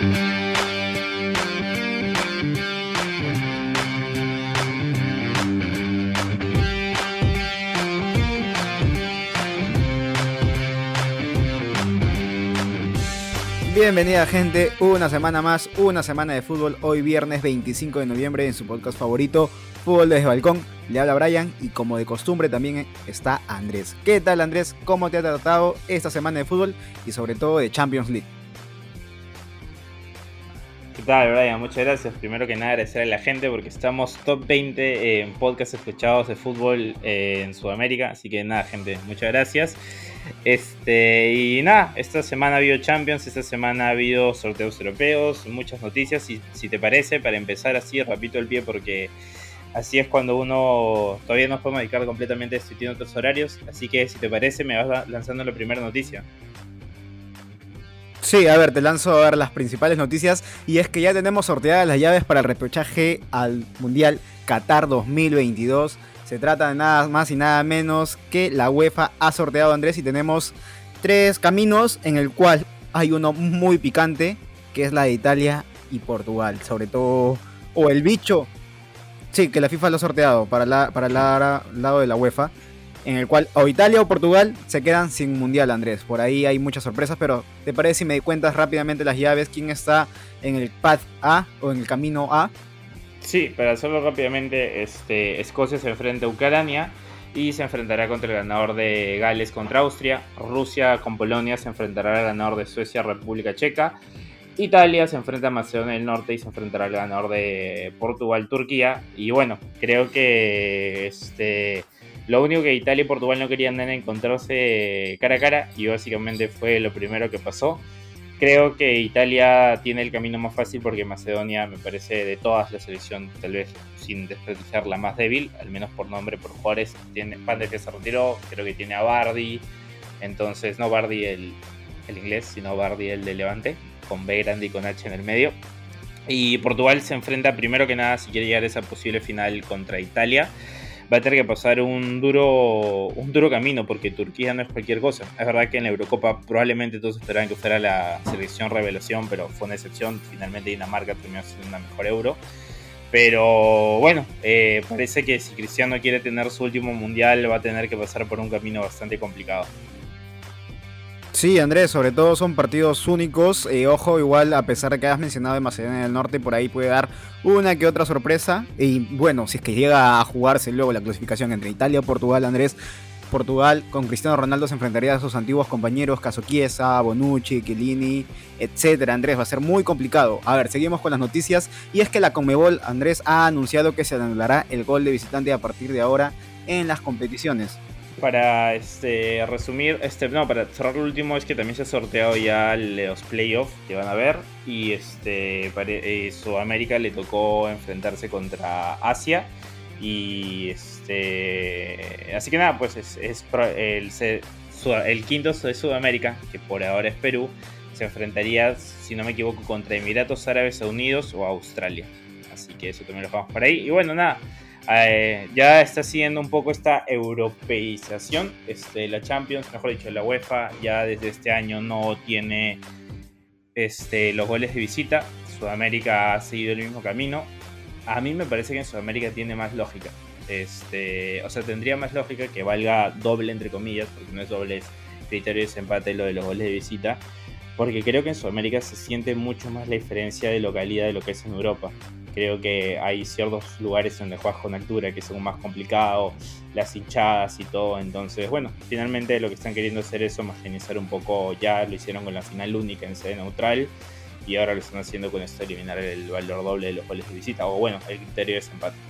Bienvenida gente, una semana más, una semana de fútbol, hoy viernes 25 de noviembre en su podcast favorito, Fútbol desde Balcón. Le habla Brian y como de costumbre también está Andrés. ¿Qué tal Andrés? ¿Cómo te ha tratado esta semana de fútbol y sobre todo de Champions League? ¿Qué tal, Brian? Muchas gracias. Primero que nada, agradecer a la gente porque estamos top 20 en podcasts escuchados de fútbol eh, en Sudamérica. Así que nada, gente, muchas gracias. Este, y nada, esta semana ha habido Champions, esta semana ha habido sorteos europeos, muchas noticias. Y si te parece, para empezar así, repito el pie porque así es cuando uno todavía no podemos dedicar completamente a esto y tiene otros horarios. Así que si te parece, me vas lanzando la primera noticia. Sí, a ver, te lanzo a ver las principales noticias y es que ya tenemos sorteadas las llaves para el repechaje al Mundial Qatar 2022. Se trata de nada más y nada menos que la UEFA ha sorteado Andrés y tenemos tres caminos en el cual hay uno muy picante que es la de Italia y Portugal, sobre todo o el bicho. Sí, que la FIFA lo ha sorteado para, la, para el lado de la UEFA en el cual o Italia o Portugal se quedan sin mundial, Andrés. Por ahí hay muchas sorpresas, pero ¿te parece si me cuentas rápidamente las llaves? ¿Quién está en el path A o en el camino A? Sí, para hacerlo rápidamente, este, Escocia se enfrenta a Ucrania y se enfrentará contra el ganador de Gales contra Austria. Rusia con Polonia se enfrentará al ganador de Suecia, República Checa. Italia se enfrenta a Macedonia del Norte y se enfrentará al ganador de Portugal, Turquía. Y bueno, creo que este lo único que Italia y Portugal no querían era encontrarse cara a cara y básicamente fue lo primero que pasó. Creo que Italia tiene el camino más fácil porque Macedonia me parece de todas las selecciones, tal vez sin desprestigiar la más débil, al menos por nombre, por jugadores. Tiene Pande que se retiró, creo que tiene a Bardi, entonces no Bardi el, el inglés, sino Bardi el de Levante, con B grande y con H en el medio. Y Portugal se enfrenta primero que nada si quiere llegar a esa posible final contra Italia va a tener que pasar un duro, un duro camino porque Turquía no es cualquier cosa. Es verdad que en la Eurocopa probablemente todos esperaban que fuera la selección revelación, pero fue una excepción. Finalmente Dinamarca terminó siendo una mejor euro. Pero bueno, eh, parece que si Cristiano quiere tener su último mundial va a tener que pasar por un camino bastante complicado. Sí, Andrés, sobre todo son partidos únicos. Eh, ojo, igual, a pesar de que has mencionado de Macedonia del Norte, por ahí puede dar una que otra sorpresa. Y bueno, si es que llega a jugarse luego la clasificación entre Italia o Portugal, Andrés, Portugal con Cristiano Ronaldo se enfrentaría a sus antiguos compañeros Caso Chiesa, Bonucci, Chiellini, etcétera. Andrés, va a ser muy complicado. A ver, seguimos con las noticias. Y es que la Conmebol, Andrés, ha anunciado que se anulará el gol de visitante a partir de ahora en las competiciones para este, resumir, este, no, para cerrar lo último es que también se ha sorteado ya los playoffs que van a ver y este, para, eh, Sudamérica le tocó enfrentarse contra Asia y este, así que nada, pues es, el, el quinto de Sudamérica, que por ahora es Perú, se enfrentaría, si no me equivoco, contra Emiratos Árabes Unidos o Australia. Así que eso también lo vamos por ahí. Y bueno, nada, eh, ya está siguiendo un poco esta europeización. Este, la Champions, mejor dicho, la UEFA ya desde este año no tiene este, los goles de visita. Sudamérica ha seguido el mismo camino. A mí me parece que en Sudamérica tiene más lógica. Este, o sea, tendría más lógica que valga doble, entre comillas, porque no es doble, es criterio de desempate lo de los goles de visita. Porque creo que en Sudamérica se siente mucho más la diferencia de localidad de lo que es en Europa. Creo que hay ciertos lugares donde juegas con altura que son más complicados, las hinchadas y todo. Entonces, bueno, finalmente lo que están queriendo hacer es homogenizar un poco. Ya lo hicieron con la final única en sede neutral y ahora lo están haciendo con esto, eliminar el valor doble de los goles de visita. O bueno, el criterio de desempate.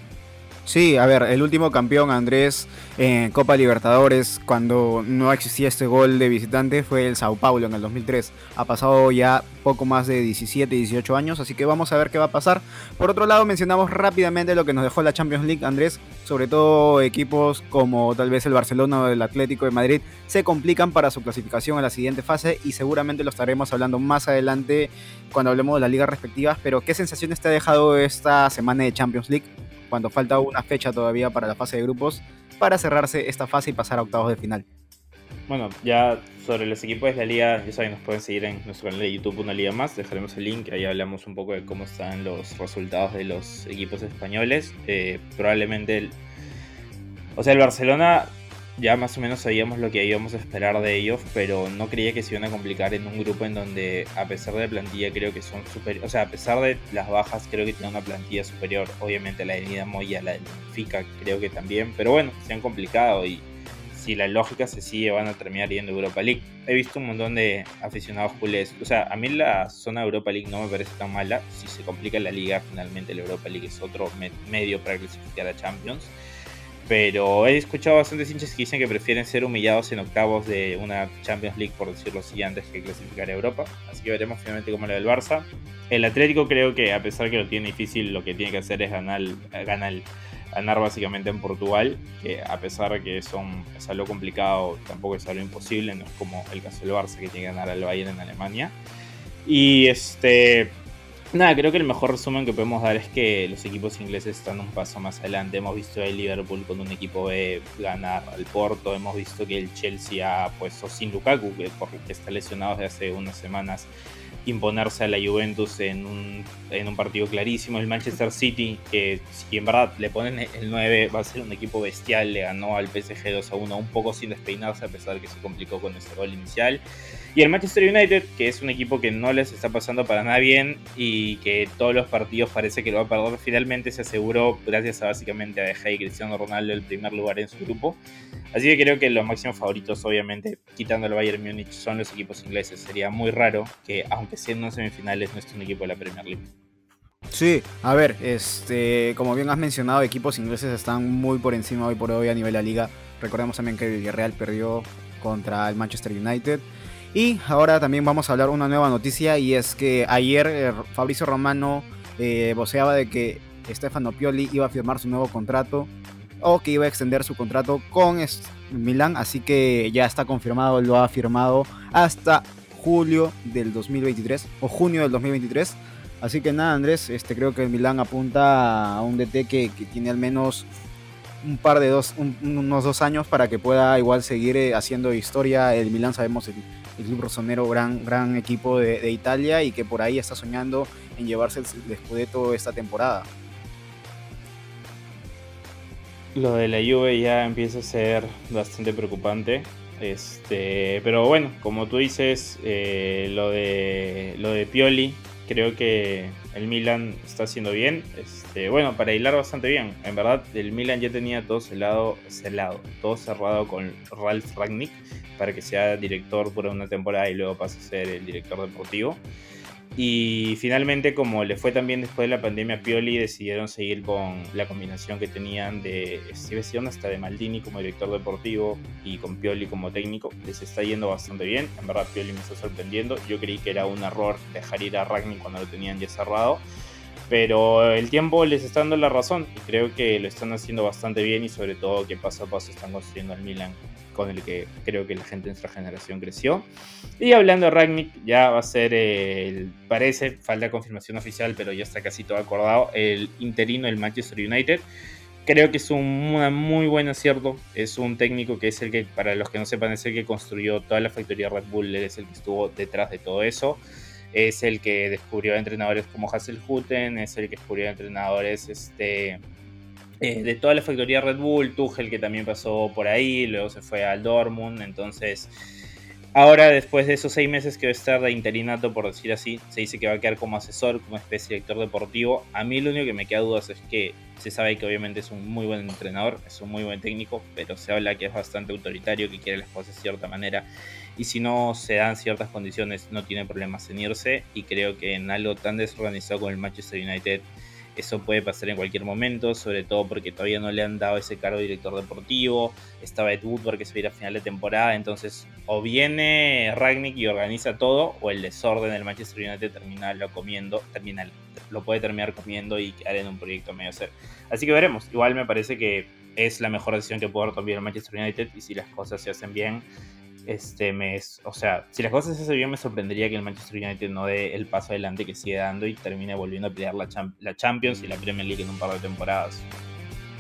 Sí, a ver, el último campeón Andrés en Copa Libertadores, cuando no existía este gol de visitante, fue el Sao Paulo en el 2003. Ha pasado ya poco más de 17, 18 años, así que vamos a ver qué va a pasar. Por otro lado, mencionamos rápidamente lo que nos dejó la Champions League, Andrés. Sobre todo equipos como tal vez el Barcelona o el Atlético de Madrid se complican para su clasificación a la siguiente fase y seguramente lo estaremos hablando más adelante cuando hablemos de las ligas respectivas. Pero, ¿qué sensaciones te ha dejado esta semana de Champions League? Cuando falta una fecha todavía para la fase de grupos, para cerrarse esta fase y pasar a octavos de final. Bueno, ya sobre los equipos de la liga, ya saben, nos pueden seguir en nuestro canal de YouTube Una Liga Más, dejaremos el link, ahí hablamos un poco de cómo están los resultados de los equipos españoles. Eh, probablemente, el, o sea, el Barcelona ya más o menos sabíamos lo que íbamos a esperar de ellos, pero no creía que se iban a complicar en un grupo en donde, a pesar de la plantilla, creo que son superiores. O sea, a pesar de las bajas, creo que tienen una plantilla superior. Obviamente, la de Dinamo y la de Benfica, creo que también. Pero bueno, se han complicado y si la lógica se sigue, van a terminar yendo a Europa League. He visto un montón de aficionados culés. O sea, a mí la zona de Europa League no me parece tan mala. Si se complica la liga, finalmente la Europa League es otro medio para clasificar a Champions pero he escuchado bastantes hinchas que dicen que prefieren ser humillados en octavos de una Champions League, por decirlo así, antes que clasificar a Europa. Así que veremos finalmente cómo le va el Barça. El Atlético creo que a pesar que lo tiene difícil, lo que tiene que hacer es ganar, ganar, ganar básicamente en Portugal, que a pesar de que son, es algo complicado, tampoco es algo imposible, no es como el caso del Barça que tiene que ganar al Bayern en Alemania. Y este Nada, creo que el mejor resumen que podemos dar es que los equipos ingleses están un paso más adelante. Hemos visto el Liverpool con un equipo B ganar al Porto, hemos visto que el Chelsea ha puesto sin Lukaku, que está lesionado desde hace unas semanas, imponerse a la Juventus en un, en un partido clarísimo. El Manchester City, que si en verdad le ponen el 9, va a ser un equipo bestial, le ganó al PSG 2 a 1, un poco sin despeinarse a pesar de que se complicó con ese gol inicial. Y el Manchester United, que es un equipo que no les está pasando para nada bien y que todos los partidos parece que lo va a perder, finalmente se aseguró, gracias a básicamente a De y Cristiano Ronaldo, el primer lugar en su grupo. Así que creo que los máximos favoritos, obviamente, quitando el Bayern Múnich, son los equipos ingleses. Sería muy raro que, aunque sean no semifinales, no esté un equipo de la Premier League. Sí, a ver, este, como bien has mencionado, equipos ingleses están muy por encima hoy por hoy a nivel de la liga. Recordemos también que Villarreal perdió contra el Manchester United. Y ahora también vamos a hablar una nueva noticia y es que ayer eh, Fabrizio Romano eh, voceaba de que Stefano Pioli iba a firmar su nuevo contrato o que iba a extender su contrato con Milán, así que ya está confirmado, lo ha firmado hasta julio del 2023 o junio del 2023. Así que nada, Andrés, este, creo que Milán apunta a un DT que, tiene al menos un par de dos, unos dos años para que pueda igual seguir eh, haciendo historia. El Milán sabemos el, el club rosonero, gran, gran equipo de, Italia y que por ahí está soñando en llevarse el, Scudetto esta temporada. Lo de la Juve ya empieza a ser bastante preocupante. Este, pero bueno, como tú dices, eh, lo, de, lo de Pioli, creo que el Milan está haciendo bien. Este, bueno, para hilar bastante bien. En verdad, el Milan ya tenía todo celado, celado todo cerrado con Ralf Ragnick para que sea director por una temporada y luego pase a ser el director deportivo. Y finalmente, como le fue también después de la pandemia a Pioli, decidieron seguir con la combinación que tenían de Steve hasta de Maldini como director deportivo y con Pioli como técnico. Les está yendo bastante bien. En verdad, Pioli me está sorprendiendo. Yo creí que era un error dejar ir a Ragni cuando lo tenían ya cerrado. Pero el tiempo les está dando la razón y creo que lo están haciendo bastante bien y sobre todo que paso a paso están construyendo al Milan con el que creo que la gente de nuestra generación creció. Y hablando de Ragnick, ya va a ser el, parece, falta confirmación oficial, pero ya está casi todo acordado, el interino del Manchester United. Creo que es un muy buen acierto. Es un técnico que es el que, para los que no sepan, es el que construyó toda la factoría Red Bull, es el que estuvo detrás de todo eso. Es el que descubrió entrenadores como Hasselhutten, es el que descubrió entrenadores este, eh, de toda la factoría Red Bull, Tuchel que también pasó por ahí, luego se fue al Dortmund, entonces ahora después de esos seis meses que va a estar de interinato, por decir así, se dice que va a quedar como asesor, como especie de director deportivo. A mí lo único que me queda dudas es que se sabe que obviamente es un muy buen entrenador, es un muy buen técnico, pero se habla que es bastante autoritario, que quiere las cosas de cierta manera. Y si no se dan ciertas condiciones, no tiene problemas en irse. Y creo que en algo tan desorganizado como el Manchester United, eso puede pasar en cualquier momento, sobre todo porque todavía no le han dado ese cargo de director deportivo. Estaba Ed Woodward que se viene a final de temporada. Entonces, o viene Ragnick y organiza todo, o el desorden del Manchester United termina lo comiendo, termina, lo puede terminar comiendo y quedar en un proyecto medio ser. Así que veremos. Igual me parece que es la mejor decisión que puede tomar el Manchester United y si las cosas se hacen bien este mes, o sea, si las cosas se hacen bien, me sorprendería que el Manchester United no dé el paso adelante que sigue dando y termine volviendo a pelear la, Champions y la Premier League en un par de temporadas.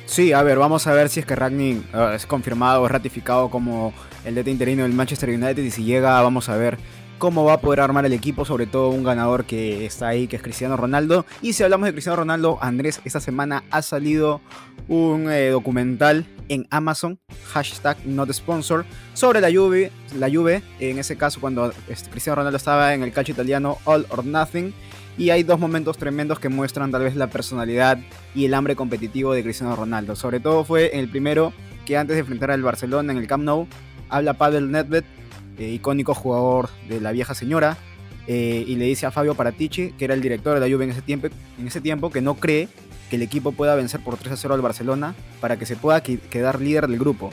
Sí, a ver, vamos a ver si es que Ragnick eh, es confirmado o ratificado como el DT interino del Manchester United y si llega vamos a ver cómo va a poder armar el equipo, sobre todo un ganador que está ahí, que es Cristiano Ronaldo. Y si hablamos de Cristiano Ronaldo, Andrés, esta semana ha salido un eh, documental en Amazon, hashtag not sponsor, sobre la Juve, la Juve, en ese caso cuando este, Cristiano Ronaldo estaba en el calcio italiano All or Nothing. Y hay dos momentos tremendos que muestran tal vez la personalidad y el hambre competitivo de Cristiano Ronaldo. Sobre todo fue en el primero que antes de enfrentar al Barcelona en el Camp Nou, habla Pavel Nedved eh, icónico jugador de la vieja señora, eh, y le dice a Fabio Paratici, que era el director de la Juve en ese, tiempo, en ese tiempo, que no cree que el equipo pueda vencer por 3 a 0 al Barcelona para que se pueda quedar líder del grupo.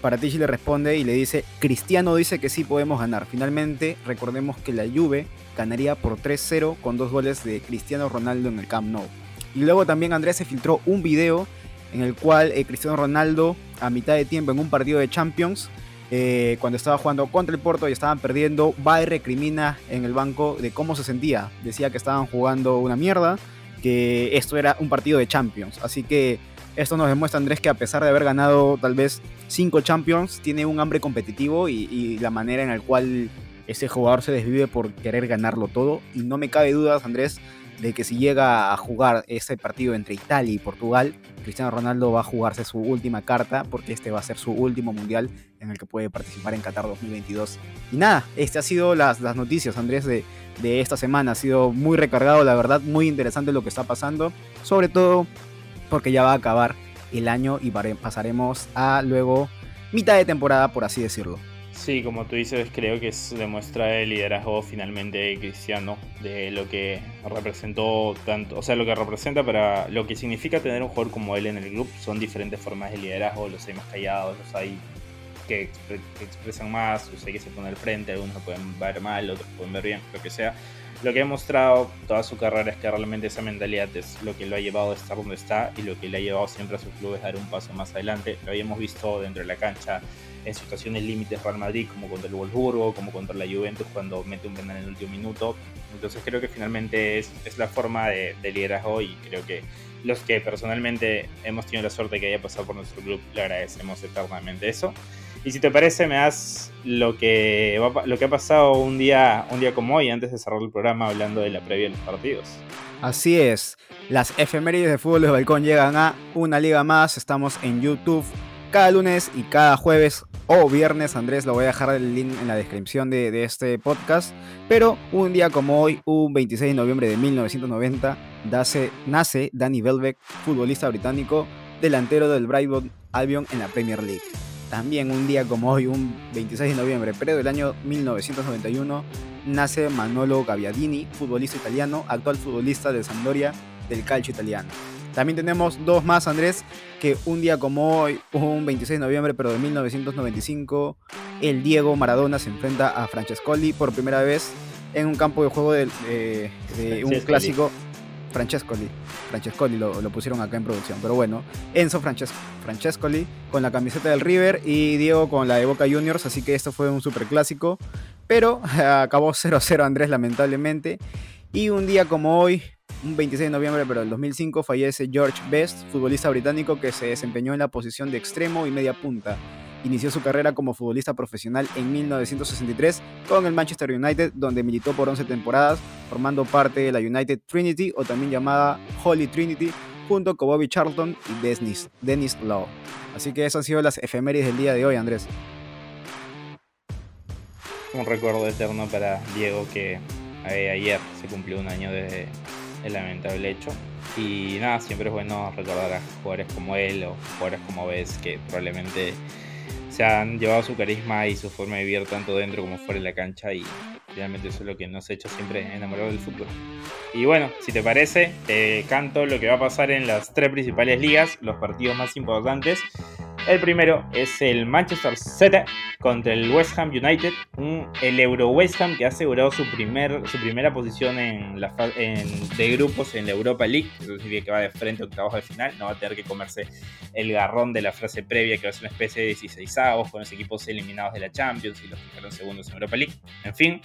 Paratici le responde y le dice, Cristiano dice que sí podemos ganar. Finalmente, recordemos que la Juve ganaría por 3-0 con dos goles de Cristiano Ronaldo en el Camp Nou. Y luego también Andrés se filtró un video en el cual eh, Cristiano Ronaldo, a mitad de tiempo en un partido de Champions, eh, cuando estaba jugando contra el Porto y estaban perdiendo, va y recrimina en el banco de cómo se sentía. Decía que estaban jugando una mierda, que esto era un partido de Champions. Así que esto nos demuestra, Andrés, que a pesar de haber ganado tal vez cinco Champions, tiene un hambre competitivo y, y la manera en la cual ese jugador se desvive por querer ganarlo todo. Y no me cabe dudas, Andrés, de que si llega a jugar ese partido entre Italia y Portugal, Cristiano Ronaldo va a jugarse su última carta porque este va a ser su último mundial en el que puede participar en Qatar 2022. Y nada, este ha sido las, las noticias, Andrés, de, de esta semana. Ha sido muy recargado, la verdad, muy interesante lo que está pasando, sobre todo porque ya va a acabar el año y pasaremos a luego mitad de temporada, por así decirlo. Sí, como tú dices, creo que demuestra el liderazgo finalmente cristiano de lo que representó tanto, o sea, lo que representa para lo que significa tener un jugador como él en el club. Son diferentes formas de liderazgo, los hay más callados, los hay que, expresan más, los hay que se ponen al frente, algunos lo pueden ver mal, otros pueden ver bien, lo que sea. Lo que ha mostrado toda su carrera es que realmente esa mentalidad es lo que lo ha llevado a estar donde está y lo que le ha llevado siempre a su club es dar un paso más adelante. Lo habíamos visto dentro de la cancha en situaciones límites Real Madrid, como contra el Wolfsburgo, como contra la Juventus cuando mete un penal en el último minuto. Entonces creo que finalmente es, es la forma de, de, liderazgo y creo que los que personalmente hemos tenido la suerte que haya pasado por nuestro club le agradecemos eternamente eso. Y si te parece, me das lo que, lo que ha pasado un día, un día como hoy, antes de cerrar el programa, hablando de la previa de los partidos. Así es, las efemérides de fútbol de balcón llegan a una liga más. Estamos en YouTube cada lunes y cada jueves o viernes, Andrés, lo voy a dejar el link en la descripción de, este podcast. Pero un día como hoy, un 26 de noviembre de 1990, nace Danny Welbeck, futbolista británico, delantero del Brighton Albion en la Premier League. También un día como hoy, un 26 de noviembre, pero del año 1991, nace Manolo Gaviadini, futbolista italiano, actual futbolista de Sampdoria del calcio italiano. También tenemos dos más, Andrés, que un día como hoy, un 26 de noviembre, pero de 1995, el Diego Maradona se enfrenta a Francescoli por primera vez en un campo de juego de, un clásico. Francescoli. Francescoli lo, pusieron acá en producción. Pero bueno, Enzo Francescoli con la camiseta del River y Diego con la de Boca Juniors. Así que esto fue un super clásico. Pero acabó 0-0 Andrés, lamentablemente. Y un día como hoy, un 26 de noviembre pero del 2005 fallece George Best, futbolista británico que se desempeñó en la posición de extremo y media punta. Inició su carrera como futbolista profesional en 1963 con el Manchester United, donde militó por 11 temporadas, formando parte de la United Trinity o también llamada Holy Trinity, junto con Bobby Charlton y Dennis, Dennis Law. Así que esas han sido las efemérides del día de hoy, Andrés. Un recuerdo eterno para Diego que eh, ayer se cumplió un año de el lamentable hecho. Y nada, siempre es bueno recordar a jugadores como él o jugadores como ves que probablemente se han llevado su carisma y su forma de vivir tanto dentro como fuera de la cancha y realmente eso es lo que nos ha hecho siempre enamorados del fútbol. Y bueno, si te parece, te canto lo que va a pasar en las tres principales ligas, los partidos más importantes. El primero es el Manchester City contra el West Ham United, el Euro West Ham que ha asegurado su, primer, su primera posición en de grupos en la Europa League, eso significa que va de frente a octavos de final, no va a tener que comerse el garrón de la frase previa que va a ser una especie de 16 avos con los equipos eliminados de la Champions y los que fueron segundos en Europa League. En fin,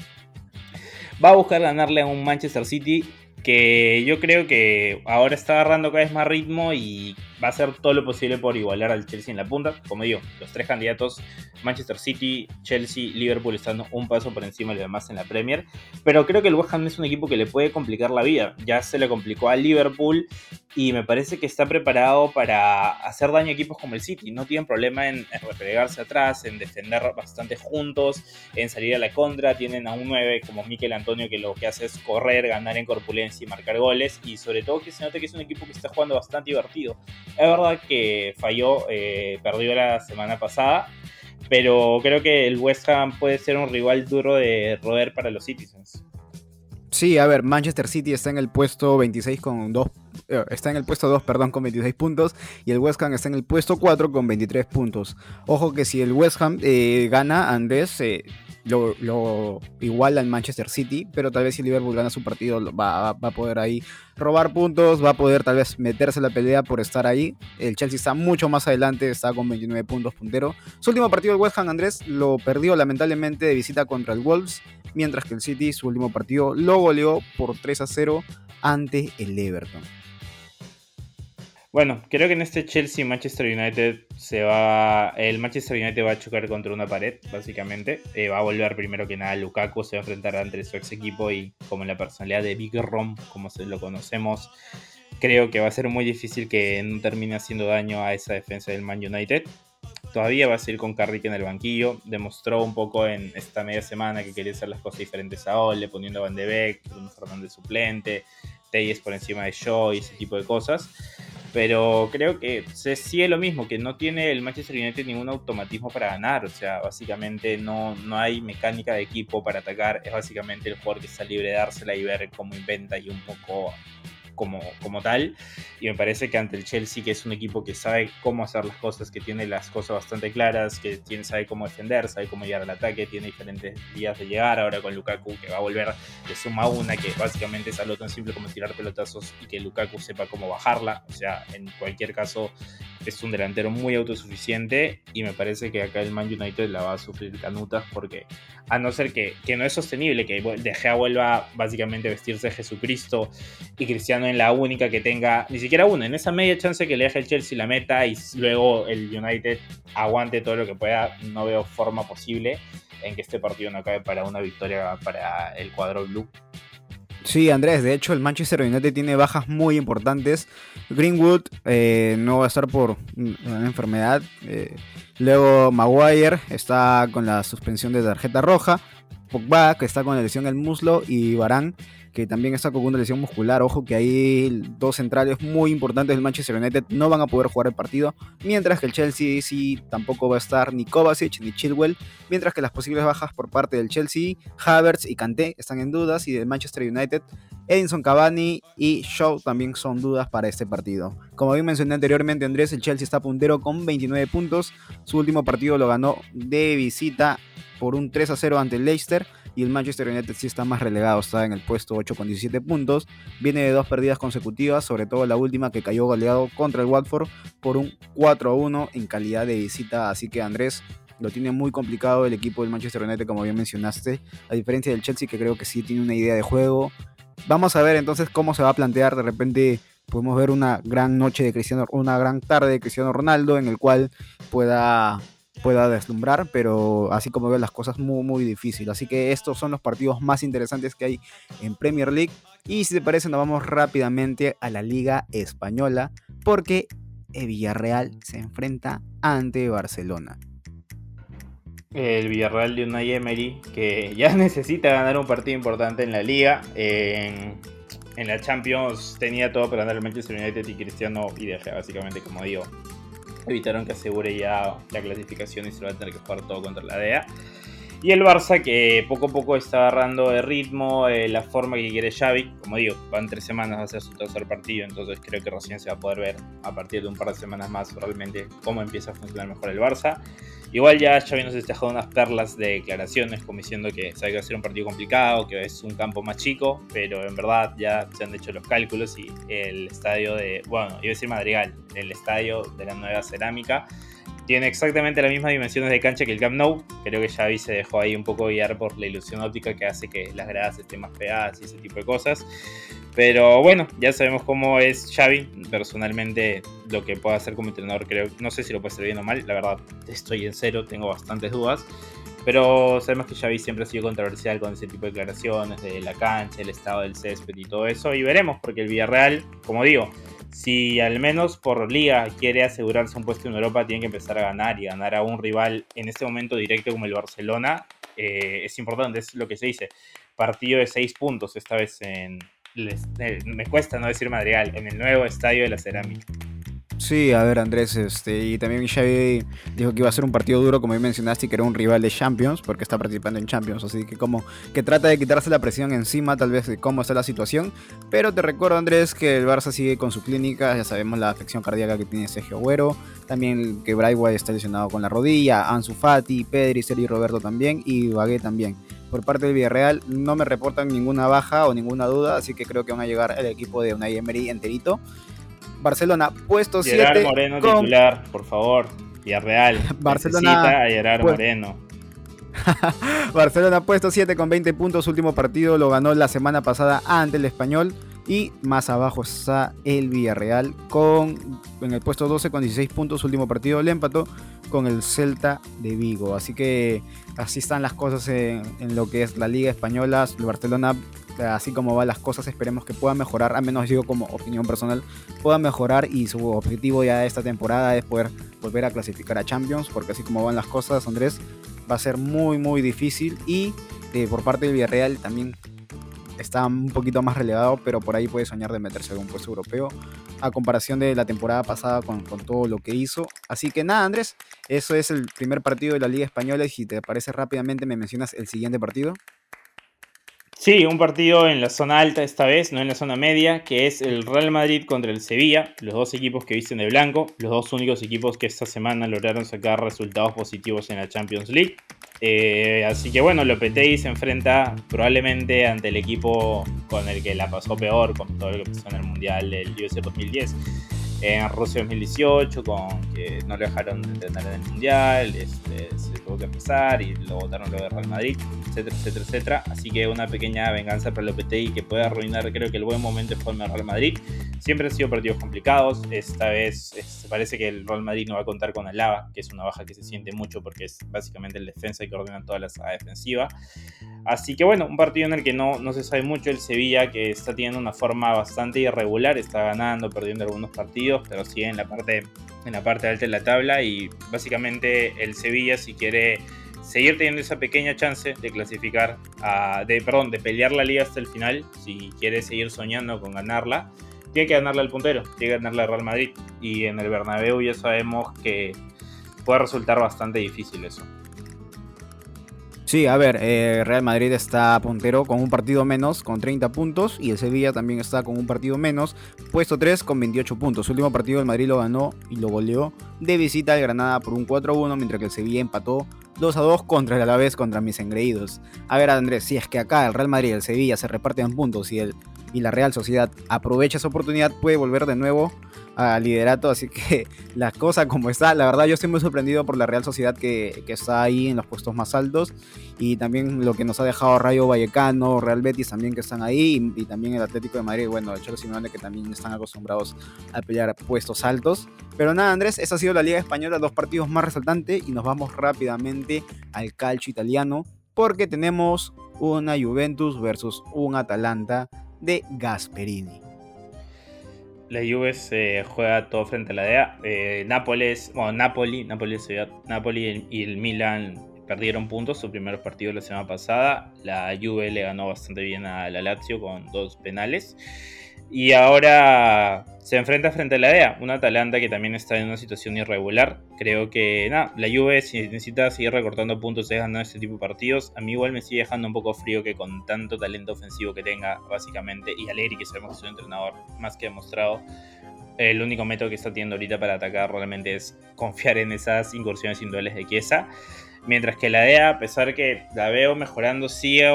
va a buscar ganarle a un Manchester City que yo creo que ahora está agarrando cada vez más ritmo y va a hacer todo lo posible por igualar al Chelsea en la punta. Como digo, los tres candidatos, Manchester City, Chelsea, Liverpool, están un paso por encima de los demás en la Premier. Pero creo que el West Ham es un equipo que le puede complicar la vida. Ya se le complicó a Liverpool y me parece que está preparado para hacer daño a equipos como el City. No tienen problema en, replegarse atrás, en defender bastante juntos, en salir a la contra. Tienen a un 9 como Miquel Antonio que lo que hace es correr, ganar en corpulencia y marcar goles. Y sobre todo que se note que es un equipo que está jugando bastante divertido. Es verdad que falló, eh, perdió la semana pasada. Pero creo que el West Ham puede ser un rival duro de roer para los Citizens. Sí, a ver, Manchester City está en el puesto 26 con 2 eh, está en el puesto 2, perdón, con 26 puntos y el West Ham está en el puesto 4 con 23 puntos. Ojo que si el West Ham eh, gana, Andrés lo, iguala al Manchester City, pero tal vez si Liverpool gana su partido va, a poder ahí robar puntos, va a poder tal vez meterse en la pelea por estar ahí. El Chelsea está mucho más adelante, está con 29 puntos puntero. Su último partido el West Ham, Andrés, lo perdió lamentablemente de visita contra el Wolves mientras que el City su último partido lo goleó por 3 a 0 ante el Everton. Bueno, creo que en este Chelsea Manchester United se va. El Manchester United va a chocar contra una pared, básicamente. Eh, va a volver primero que nada Lukaku, se va a enfrentar ante su ex equipo y como la personalidad de Big Rom, como se lo conocemos, creo que va a ser muy difícil que no termine haciendo daño a esa defensa del Man United. Todavía va a seguir con Carrick en el banquillo. Demostró un poco en esta media semana que quería hacer las cosas diferentes a Ole, poniendo a Van de Beek, Bruno Fernández suplente, Teyes por encima de Shaw y ese tipo de cosas. Pero creo que se sigue lo mismo, que no tiene el Manchester United ningún automatismo para ganar. O sea, básicamente no, no hay mecánica de equipo para atacar. Es básicamente el jugador que está libre de dársela y ver cómo inventa y un poco como, tal. Y me parece que ante el Chelsea, que es un equipo que sabe cómo hacer las cosas, que tiene las cosas bastante claras, que tiene, sabe cómo defender, sabe cómo llegar al ataque, tiene diferentes vías de llegar. Ahora con Lukaku, que va a volver de suma una, que básicamente es algo tan simple como tirar pelotazos y que Lukaku sepa cómo bajarla. O sea, en cualquier caso, es un delantero muy autosuficiente. Y me parece que acá el Man United la va a sufrir canutas porque, a no ser que, que no es sostenible, que De Gea vuelva básicamente a vestirse de Jesucristo y Cristiano en la única que tenga, ni siquiera una, en esa media chance que le deje el Chelsea la meta y luego el United aguante todo lo que pueda, no veo forma posible en que este partido no acabe para una victoria para el cuadro blue. Sí, Andrés, de hecho el Manchester United tiene bajas muy importantes. Greenwood eh, no va a estar por una enfermedad. Eh, luego Maguire está con la suspensión de tarjeta roja. Pogba, que está con la lesión el muslo. Y Barán, que también está con una lesión muscular. Ojo que hay dos centrales muy importantes del Manchester United no van a poder jugar el partido, mientras que el Chelsea sí tampoco va a estar ni Kovacic ni Chilwell, mientras que las posibles bajas por parte del Chelsea, Havertz y Kanté están en dudas y del Manchester United, Edinson Cavani y Shaw también son dudas para este partido. Como bien mencioné anteriormente, Andrés, el Chelsea está puntero con 29 puntos. Su último partido lo ganó de visita por un 3 a 0 ante el Leicester y el Manchester United sí está más relegado, está en el puesto 8 con 17 puntos, viene de dos perdidas consecutivas, sobre todo la última que cayó goleado contra el Watford por un 4 a 1 en calidad de visita, así que Andrés lo tiene muy complicado el equipo del Manchester United como bien mencionaste, a diferencia del Chelsea que creo que sí tiene una idea de juego. Vamos a ver entonces cómo se va a plantear. De repente podemos ver una gran noche de Cristiano, una gran tarde de Cristiano Ronaldo en el cual pueda pueda deslumbrar, pero así como veo las cosas muy, muy difícil. Así que estos son los partidos más interesantes que hay en Premier League. Y si te parece, nos vamos rápidamente a la Liga Española, porque el Villarreal se enfrenta ante Barcelona. El Villarreal de Unai Emery, que ya necesita ganar un partido importante en la liga. En, la Champions tenía todo para ganar el Manchester United y Cristiano y básicamente, como digo, evitaron que asegure ya la clasificación y se va a tener que jugar todo contra la DEA. Y el Barça que poco a poco está agarrando el ritmo, eh, la forma que quiere Xavi. Como digo, van tres semanas a hacer su tercer partido, entonces creo que recién se va a poder ver a partir de un par de semanas más realmente cómo empieza a funcionar mejor el Barça. Igual ya Xavi nos está dejando unas perlas de declaraciones como diciendo que sabe que va a ser un partido complicado, que es un campo más chico, pero en verdad ya se han hecho los cálculos y el estadio de, bueno, iba a decir Madrigal, el estadio de la nueva cerámica tiene exactamente las mismas dimensiones de cancha que el Camp Nou. Creo que Xavi se dejó ahí un poco guiar por la ilusión óptica que hace que las gradas estén más pegadas y ese tipo de cosas. Pero bueno, ya sabemos cómo es Xavi. Personalmente, lo que puede hacer como entrenador, creo, no sé si lo puede hacer bien o mal. La verdad, estoy en cero, tengo bastantes dudas. Pero sabemos que Xavi siempre ha sido controversial con ese tipo de declaraciones de la cancha, el estado del césped y todo eso. Y veremos, porque el Villarreal, como digo, si al menos por liga quiere asegurarse un puesto en Europa, tiene que empezar a ganar y ganar a un rival en este momento directo como el Barcelona. Eh, es importante, es lo que se dice. Partido de seis puntos, esta vez en. Eh, me cuesta no decir Madrigal, en el nuevo estadio de la Cerámica. Sí, a ver Andrés, este, y también Xavi dijo que iba a ser un partido duro, como mencionaste, que era un rival de Champions, porque está participando en Champions, así que como que trata de quitarse la presión encima, tal vez de cómo está la situación, pero te recuerdo Andrés que el Barça sigue con su clínica, ya sabemos la afección cardíaca que tiene Sergio Agüero, también que White está lesionado con la rodilla, Ansu Fati, Pedri, Sergio Roberto también, y Bagué también. Por parte del Villarreal no me reportan ninguna baja o ninguna duda, así que creo que van a llegar el equipo de Unai Emery enterito. Barcelona, puesto 7. Moreno titular, por favor. Villarreal. Barcelona. Necesita a Gerard Moreno. Barcelona puesto 7 con 20 puntos. Último partido lo ganó la semana pasada ante el Español. Y más abajo está el Villarreal con en el puesto 12 con 16 puntos. Último partido le empató con el Celta de Vigo. Así que así están las cosas en, en lo que es la Liga Española. El Barcelona así como van las cosas, esperemos que pueda mejorar, al menos digo como opinión personal, pueda mejorar y su objetivo ya de esta temporada es poder volver a clasificar a Champions, porque así como van las cosas, Andrés, va a ser muy, muy difícil y eh, por parte del Villarreal también está un poquito más relevado, pero por ahí puede soñar de meterse en un puesto europeo a comparación de la temporada pasada con, con, todo lo que hizo. Así que nada, Andrés, eso es el primer partido de la Liga Española y si te parece rápidamente me mencionas el siguiente partido. Sí, un partido en la zona alta esta vez, no en la zona media, que es el Real Madrid contra el Sevilla, los dos equipos que visten de blanco, los dos únicos equipos que esta semana lograron sacar resultados positivos en la Champions League. Eh, así que bueno, Lopetegui se enfrenta probablemente ante el equipo con el que la pasó peor, con todo lo que pasó en el Mundial del US 2010 en Rusia 2018, con que no le dejaron entrenar en el Mundial, este, se tuvo que empezar y lo votaron luego de Real Madrid, etcétera, etcétera, etcétera. Así que una pequeña venganza para Lopetegui que puede arruinar, creo que el buen momento de forma Real Madrid. Siempre han sido partidos complicados. Esta vez este, parece que el Real Madrid no va a contar con Alaba, que es una baja que se siente mucho porque es básicamente el defensa que ordena toda la saga defensiva. Así que bueno, un partido en el que no, no se sabe mucho. El Sevilla que está teniendo una forma bastante irregular, está ganando, perdiendo algunos partidos, pero sigue en la parte, en la parte alta de la tabla. Y básicamente el Sevilla, si quiere seguir teniendo esa pequeña chance de clasificar, de, perdón, de pelear la liga hasta el final, si quiere seguir soñando con ganarla, tiene que ganarle al puntero, tiene que ganarle al Real Madrid. Y en el Bernabéu ya sabemos que puede resultar bastante difícil eso. Sí, a ver, eh, Real Madrid está puntero con un partido menos, con 30 puntos, y el Sevilla también está con un partido menos, puesto 3 con 28 puntos. Su último partido el Madrid lo ganó y lo goleó de visita al Granada por un 4-1, mientras que el Sevilla empató 2-2 contra el Alavés contra mis engreídos. A ver, Andrés, si es que acá el Real Madrid y el Sevilla se reparten puntos y, el, y la Real Sociedad aprovecha esa oportunidad, puede volver de nuevo al liderato, así que la cosa como está, la verdad yo estoy muy sorprendido por la Real Sociedad que, está ahí en los puestos más altos y también lo que nos ha dejado Rayo Vallecano, Real Betis también que están ahí y, también el Atlético de Madrid, bueno, el Cholo Simeone que también están acostumbrados a pelear puestos altos. Pero nada Andrés, esa ha sido la Liga Española, dos partidos más resaltantes y nos vamos rápidamente al calcio italiano porque tenemos una Juventus versus un Atalanta de Gasperini la Juve se juega todo frente a la DEA. Eh, Nápoles, bueno, Napoli, Napoli, y el Milan perdieron puntos su primer partido la semana pasada. La Juve le ganó bastante bien a la Lazio con dos penales. Y ahora se enfrenta frente a la DEA, una Atalanta que también está en una situación irregular. Creo que nada, la Juve si necesita seguir recortando puntos de ganando este tipo de partidos. A mí igual me sigue dejando un poco frío que con tanto talento ofensivo que tenga, básicamente, y Alegri que sabemos que es un entrenador más que demostrado, el único método que está teniendo ahorita para atacar realmente es confiar en esas incursiones individuales de Chiesa. Mientras que la DEA, a pesar que la veo mejorando, sigue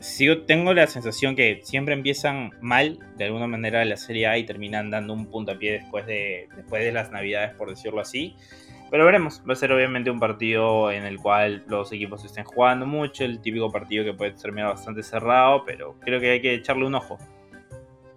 sigo, tengo la sensación que siempre empiezan mal de alguna manera la Serie A y terminan dando un puntapié después de, después de las Navidades, por decirlo así. Pero veremos, va a ser obviamente un partido en el cual los equipos estén jugando mucho, el típico partido que puede terminar bastante cerrado, pero creo que hay que echarle un ojo.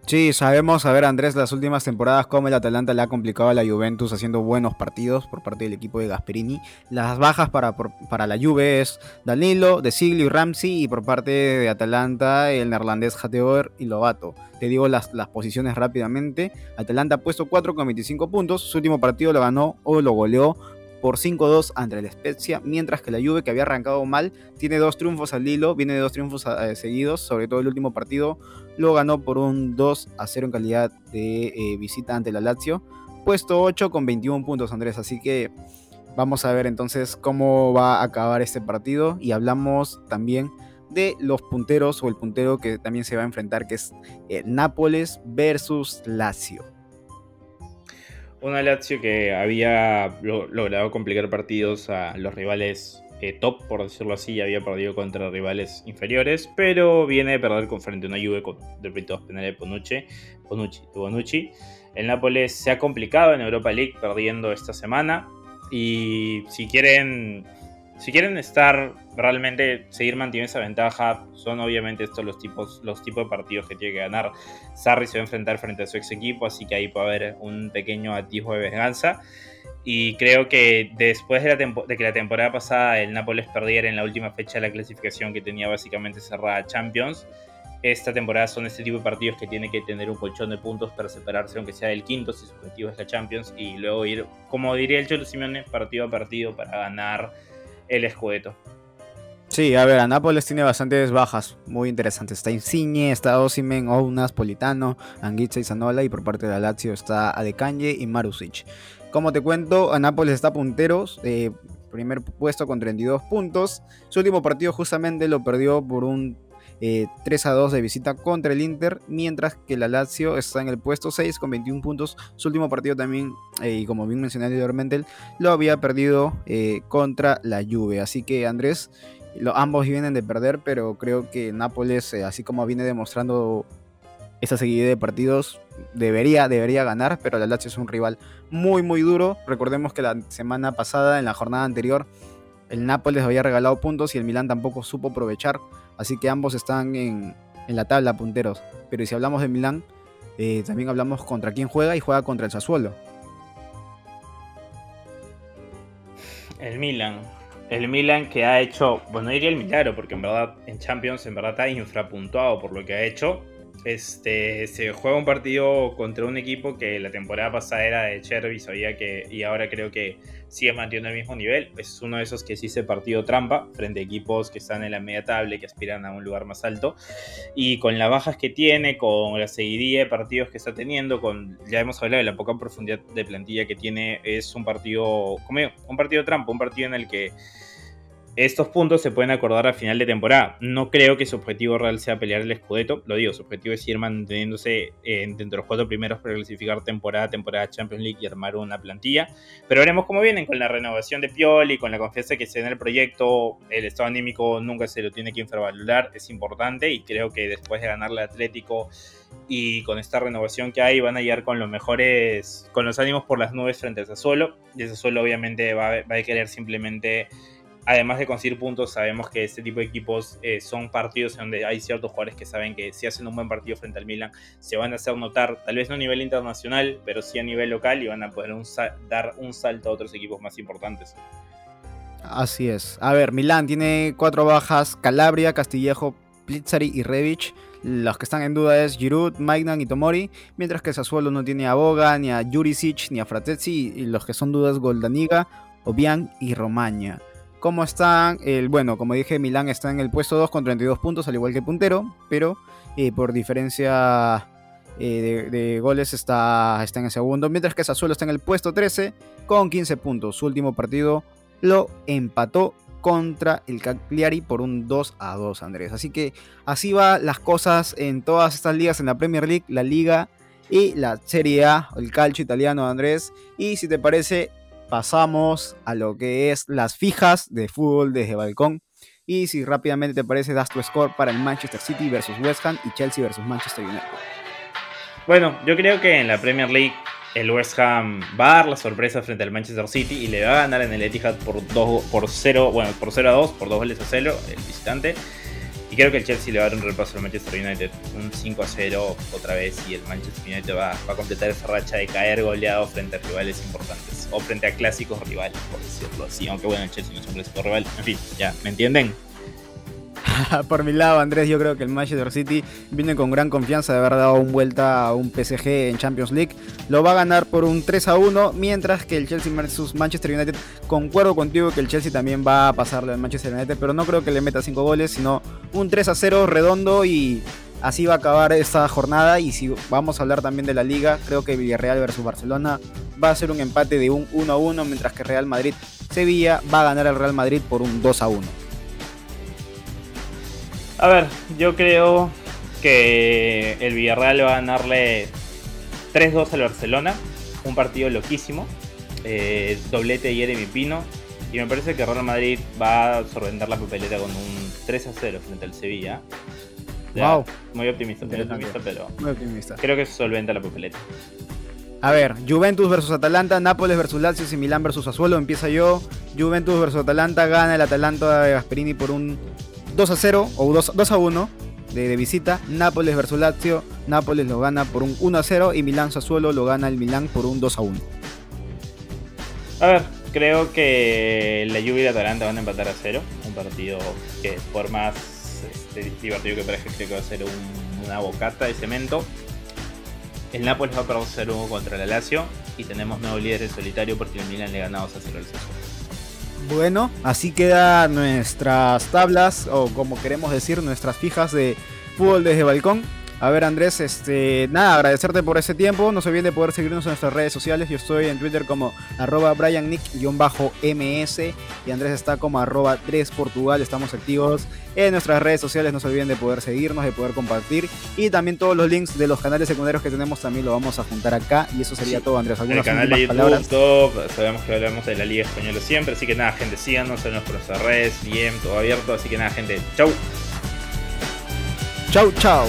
Sí, sabemos, a ver Andrés, las últimas temporadas cómo el Atalanta le ha complicado a la Juventus haciendo buenos partidos por parte del equipo de Gasperini. Las bajas para, para la Juve es Danilo, De Siglio y Ramsey y por parte de Atalanta el neerlandés Jateoer y Lobato. Te digo las, las posiciones rápidamente. Atalanta ha puesto 4 con 25 puntos, su último partido lo ganó o lo goleó por 5-2 ante el Spezia, mientras que la Juve, que había arrancado mal, tiene dos triunfos al hilo, viene de dos triunfos eh, seguidos, sobre todo el último partido lo ganó por un 2 0 en calidad de eh, visita ante la Lazio, puesto 8 con 21 puntos, Andrés, así que vamos a ver entonces cómo va a acabar este partido y hablamos también de los punteros o el puntero que también se va a enfrentar, que es el Nápoles versus Lazio. Una Lazio que había logrado complicar partidos a los rivales eh, top, por decirlo así, había perdido contra rivales inferiores, pero viene de perder con frente a una Juve con dos penales de Ponucci, Ponucci, Bonucci. El Nápoles se ha complicado en Europa League perdiendo esta semana y si quieren si quieren estar realmente, seguir manteniendo esa ventaja, son obviamente estos los tipos, los tipos de partidos que tiene que ganar. Sarri se va a enfrentar frente a su ex equipo, así que ahí puede haber un pequeño atisbo de venganza. Y creo que después de, la de, que la temporada pasada el Nápoles perdiera en la última fecha de la clasificación que tenía básicamente cerrada Champions, esta temporada son este tipo de partidos que tiene que tener un colchón de puntos para separarse, aunque sea del quinto, si su objetivo es la Champions, y luego ir, como diría el Cholo Simeone, partido a partido para ganar el escudeto. Sí, a ver, a Nápoles tiene bastantes bajas muy interesantes. Está Insigne, está Osimen, Ounas, Politano, Anguitza y Zanola. Y por parte de la Lazio está Adekanje y Marusic. Como te cuento, a Nápoles está punteros. Eh, primer puesto con 32 puntos. Su último partido justamente lo perdió por un 3 eh, a 2 de visita contra el Inter, mientras que la Lazio está en el puesto 6 con 21 puntos. Su último partido también, eh, y como bien mencioné anteriormente, lo había perdido eh, contra la Juve. Así que Andrés, ambos vienen de perder, pero creo que Nápoles, así como viene demostrando esa seguida de partidos, debería, debería ganar, pero la Lazio es un rival muy, muy duro. Recordemos que la semana pasada, en la jornada anterior, el Nápoles había regalado puntos y el Milán tampoco supo aprovechar Así que ambos están en, la tabla punteros. Pero si hablamos de Milán, eh, también hablamos contra quién juega y juega contra el Sassuolo. El Milan. El Milan que ha hecho, bueno, diría el milagro, porque en verdad en Champions en verdad está infrapuntuado por lo que ha hecho. Este, se juega un partido contra un equipo que la temporada pasada era de Cherby, sabía que, y ahora creo que sigue manteniendo el mismo nivel. Es uno de esos que sí se partido trampa frente a equipos que están en la media tabla que aspiran a un lugar más alto. Y con las bajas que tiene, con la seguidilla de partidos que está teniendo, con ya hemos hablado de la poca profundidad de plantilla que tiene, es un partido, como un partido trampa, un partido en el que estos puntos se pueden acordar a final de temporada. No creo que su objetivo real sea pelear el Scudetto. Lo digo, su objetivo es ir manteniéndose eh, entre los cuatro primeros para clasificar temporada, temporada Champions League y armar una plantilla. Pero veremos cómo vienen con la renovación de Pioli, con la confianza que se da en el proyecto. El estado anímico nunca se lo tiene que infravalorar, es importante. Y creo que después de ganarle Atlético y con esta renovación que hay, van a llegar con los mejores, con los ánimos por las nubes frente a Sassuolo. Y Sassuolo obviamente va, va a querer simplemente además de conseguir puntos, sabemos que este tipo de equipos eh, son partidos donde hay ciertos jugadores que saben que si hacen un buen partido frente al Milan, se van a hacer notar, tal vez no a nivel internacional, pero sí a nivel local y van a poder dar un salto a otros equipos más importantes. Así es. A ver, Milán tiene cuatro bajas, Calabria, Castillejo, Plizzari y Revic. Los que están en duda es Giroud, Maignan y Tomori, mientras que Sassuolo no tiene a Boga, ni a Jurisic, ni a Fratezzi, y los que son dudas Goldaniga, Obiang y Romagna. ¿Cómo están? El, bueno, como dije, Milán está en el puesto 2 con 32 puntos, al igual que puntero, pero eh, por diferencia eh, de, goles está, está en el segundo, mientras que Sassuolo está en el puesto 13 con 15 puntos. Su último partido lo empató contra el Cagliari por un 2 a 2, Andrés. Así que así van las cosas en todas estas ligas, en la Premier League, la Liga y la Serie A, el calcio italiano, Andrés. Y si te parece, pasamos a lo que es las fijas de fútbol desde balcón. Y si rápidamente te parece, das tu score para el Manchester City versus West Ham y Chelsea versus Manchester United. Bueno, yo creo que en la Premier League el West Ham va a dar la sorpresa frente al Manchester City y le va a ganar en el Etihad por, dos, por 0, bueno, por 0 a 2, por 2 goles a 0, el visitante. Y creo que el Chelsea le va a dar un repaso al Manchester United. Un 5 a 0 otra vez y el Manchester United va, va, a completar esa racha de caer goleado frente a rivales importantes. O frente a clásicos rivales, por decirlo así. Aunque bueno, el Chelsea no es un clásico rival. En fin, ya, ¿me entienden? Por mi lado, Andrés, yo creo que el Manchester City viene con gran confianza de haber dado un vuelta a un PSG en Champions League. Lo va a ganar por un 3 a 1, mientras que el Chelsea versus Manchester United, concuerdo contigo que el Chelsea también va a pasarle al Manchester United, pero no creo que le meta 5 goles, sino un 3 a 0 redondo y así va a acabar esta jornada. Y si vamos a hablar también de la liga, creo que Villarreal versus Barcelona va a ser un empate de un 1 a 1, mientras que Real Madrid Sevilla va a ganar al Real Madrid por un 2 a 1. A ver, yo creo que el Villarreal va a ganarle 3-2 al Barcelona. Un partido loquísimo. Eh, doblete de Jeremy Pino. Y me parece que Real Madrid va a sorprender la papeleta con un 3 0 frente al Sevilla. wow. Muy optimista, muy optimista, pero muy optimista. creo que se solventa la papeleta. A ver, Juventus versus Atalanta, Nápoles versus Lazio y Milán versus Azuelo. Empieza yo. Juventus versus Atalanta, gana el Atalanta de Gasperini por un 2 a 0 o 2, 2 a 1 de, visita. Nápoles versus Lazio. Nápoles lo gana por un 1 a 0 y Milán Sassuolo lo gana el Milán por un 2 a 1. A ver, creo que la Juve y la Atalanta van a empatar a 0. Un partido que por más este, divertido que parezca creo que va a ser una bocata de cemento. El Nápoles va a perder 0 contra el Lazio y tenemos nuevo líder en solitario porque el Milan le ha ganado a 0 al Sassuolo. Bueno, así quedan nuestras tablas, o como queremos decir, nuestras fijas de fútbol desde balcón. A ver, Andrés, este, nada, agradecerte por ese tiempo. No se olviden de poder seguirnos en nuestras redes sociales. Yo estoy en Twitter como arroba BrianNick-ms y Andrés está como arroba 3Portugal. Estamos activos en nuestras redes sociales. No se olviden de poder seguirnos, de poder compartir. Y también todos los links de los canales secundarios que tenemos también lo vamos a juntar acá. Y eso sería todo, Andrés. En el canal de YouTube, sabemos que hablamos de la Liga Española siempre. Así que nada, gente, síganos en nuestras redes, bien, todo abierto. Así que nada, gente, chau. Chau, chau.